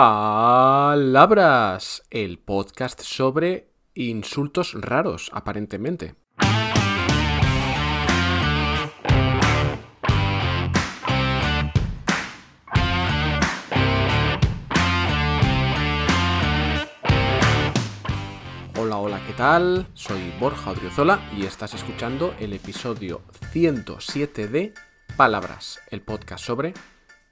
Palabras, el podcast sobre insultos raros, aparentemente. Hola, hola, ¿qué tal? Soy Borja Odriozola y estás escuchando el episodio 107 de Palabras, el podcast sobre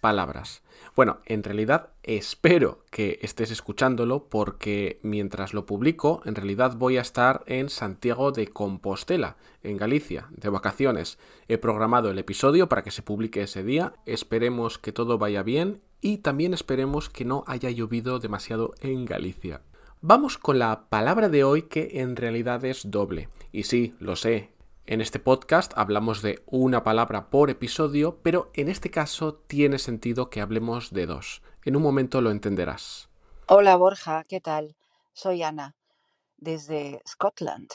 palabras. Bueno, en realidad espero que estés escuchándolo porque mientras lo publico, en realidad voy a estar en Santiago de Compostela, en Galicia, de vacaciones. He programado el episodio para que se publique ese día. Esperemos que todo vaya bien y también esperemos que no haya llovido demasiado en Galicia. Vamos con la palabra de hoy que en realidad es doble. Y sí, lo sé, en este podcast hablamos de una palabra por episodio, pero en este caso tiene sentido que hablemos de dos. En un momento lo entenderás. Hola Borja, ¿qué tal? Soy Ana, desde Scotland.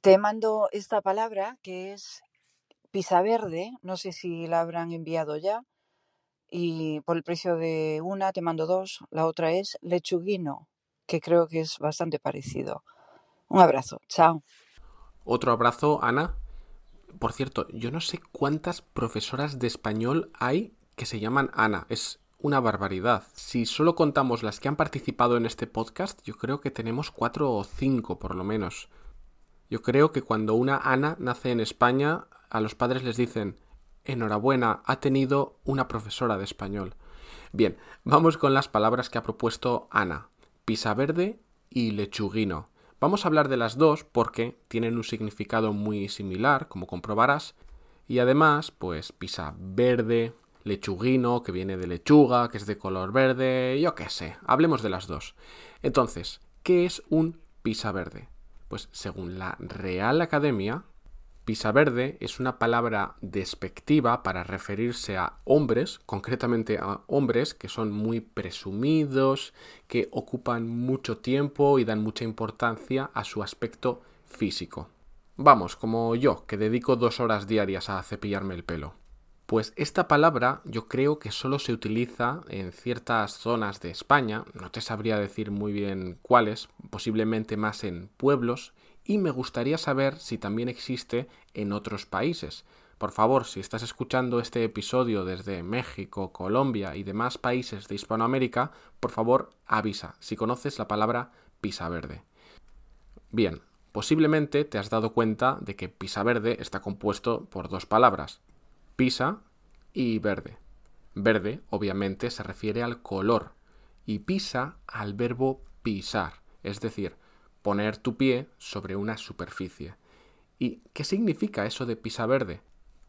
Te mando esta palabra que es pisa verde, no sé si la habrán enviado ya, y por el precio de una te mando dos, la otra es lechuguino, que creo que es bastante parecido. Un abrazo, chao. Otro abrazo, Ana. Por cierto, yo no sé cuántas profesoras de español hay que se llaman Ana. Es una barbaridad. Si solo contamos las que han participado en este podcast, yo creo que tenemos cuatro o cinco por lo menos. Yo creo que cuando una Ana nace en España, a los padres les dicen, enhorabuena, ha tenido una profesora de español. Bien, vamos con las palabras que ha propuesto Ana. Pisa verde y lechuguino. Vamos a hablar de las dos porque tienen un significado muy similar, como comprobarás, y además, pues pisa verde, lechuguino, que viene de lechuga, que es de color verde, yo qué sé, hablemos de las dos. Entonces, ¿qué es un pisa verde? Pues según la Real Academia, Pisa verde es una palabra despectiva para referirse a hombres, concretamente a hombres que son muy presumidos, que ocupan mucho tiempo y dan mucha importancia a su aspecto físico. Vamos, como yo, que dedico dos horas diarias a cepillarme el pelo. Pues esta palabra yo creo que solo se utiliza en ciertas zonas de España, no te sabría decir muy bien cuáles, posiblemente más en pueblos, y me gustaría saber si también existe en otros países. Por favor, si estás escuchando este episodio desde México, Colombia y demás países de Hispanoamérica, por favor avisa si conoces la palabra pisa verde. Bien, posiblemente te has dado cuenta de que pisa verde está compuesto por dos palabras, pisa y verde. Verde, obviamente, se refiere al color y pisa al verbo pisar, es decir, poner tu pie sobre una superficie. ¿Y qué significa eso de pisa verde?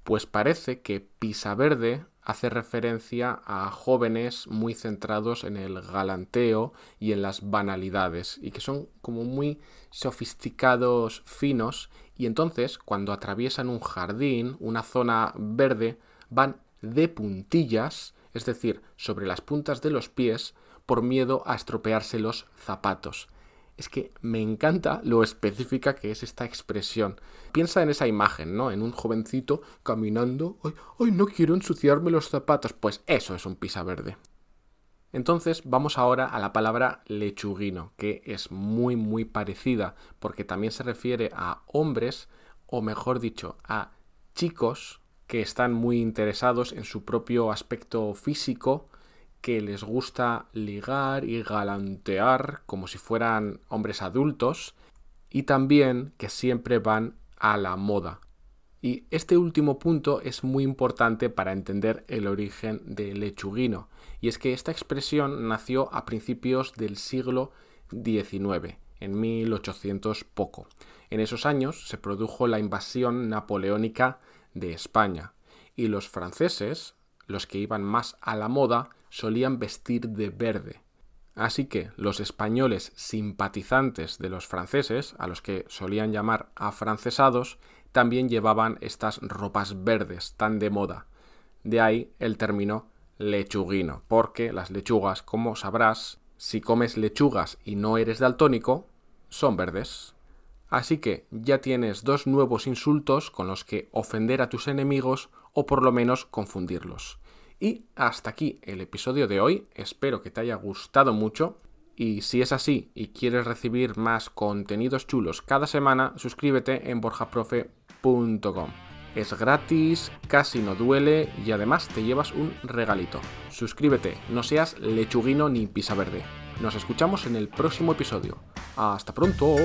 Pues parece que pisa verde hace referencia a jóvenes muy centrados en el galanteo y en las banalidades y que son como muy sofisticados, finos y entonces cuando atraviesan un jardín, una zona verde, van de puntillas, es decir, sobre las puntas de los pies, por miedo a estropearse los zapatos es que me encanta lo específica que es esta expresión. Piensa en esa imagen, ¿no? En un jovencito caminando, ¡ay, no quiero ensuciarme los zapatos! Pues eso es un pisa verde. Entonces vamos ahora a la palabra lechuguino, que es muy muy parecida porque también se refiere a hombres, o mejor dicho, a chicos que están muy interesados en su propio aspecto físico, que les gusta ligar y galantear como si fueran hombres adultos y también que siempre van a la moda. Y este último punto es muy importante para entender el origen de lechuguino, y es que esta expresión nació a principios del siglo XIX, en 1800 poco. En esos años se produjo la invasión napoleónica de España, y los franceses, los que iban más a la moda, solían vestir de verde. Así que los españoles simpatizantes de los franceses, a los que solían llamar afrancesados, también llevaban estas ropas verdes tan de moda. De ahí el término lechuguino, porque las lechugas, como sabrás, si comes lechugas y no eres daltónico, son verdes. Así que ya tienes dos nuevos insultos con los que ofender a tus enemigos o por lo menos confundirlos. Y hasta aquí el episodio de hoy. Espero que te haya gustado mucho. Y si es así y quieres recibir más contenidos chulos cada semana, suscríbete en borjaprofe.com. Es gratis, casi no duele y además te llevas un regalito. Suscríbete, no seas lechuguino ni pisa verde. Nos escuchamos en el próximo episodio. Hasta pronto.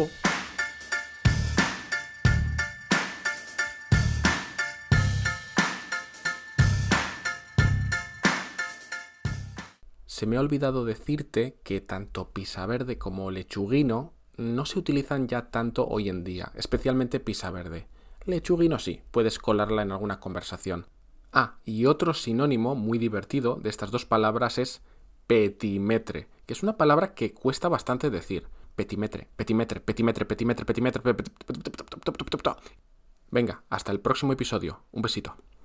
Se me ha olvidado decirte que tanto pisa verde como lechuguino no se utilizan ya tanto hoy en día, especialmente pisa verde. Lechuguino sí, puedes colarla en alguna conversación. Ah, y otro sinónimo muy divertido de estas dos palabras es petimetre, que es una palabra que cuesta bastante decir. Petimetre, petimetre, petimetre, petimetre, petimetre. Venga, hasta el próximo episodio. Un besito.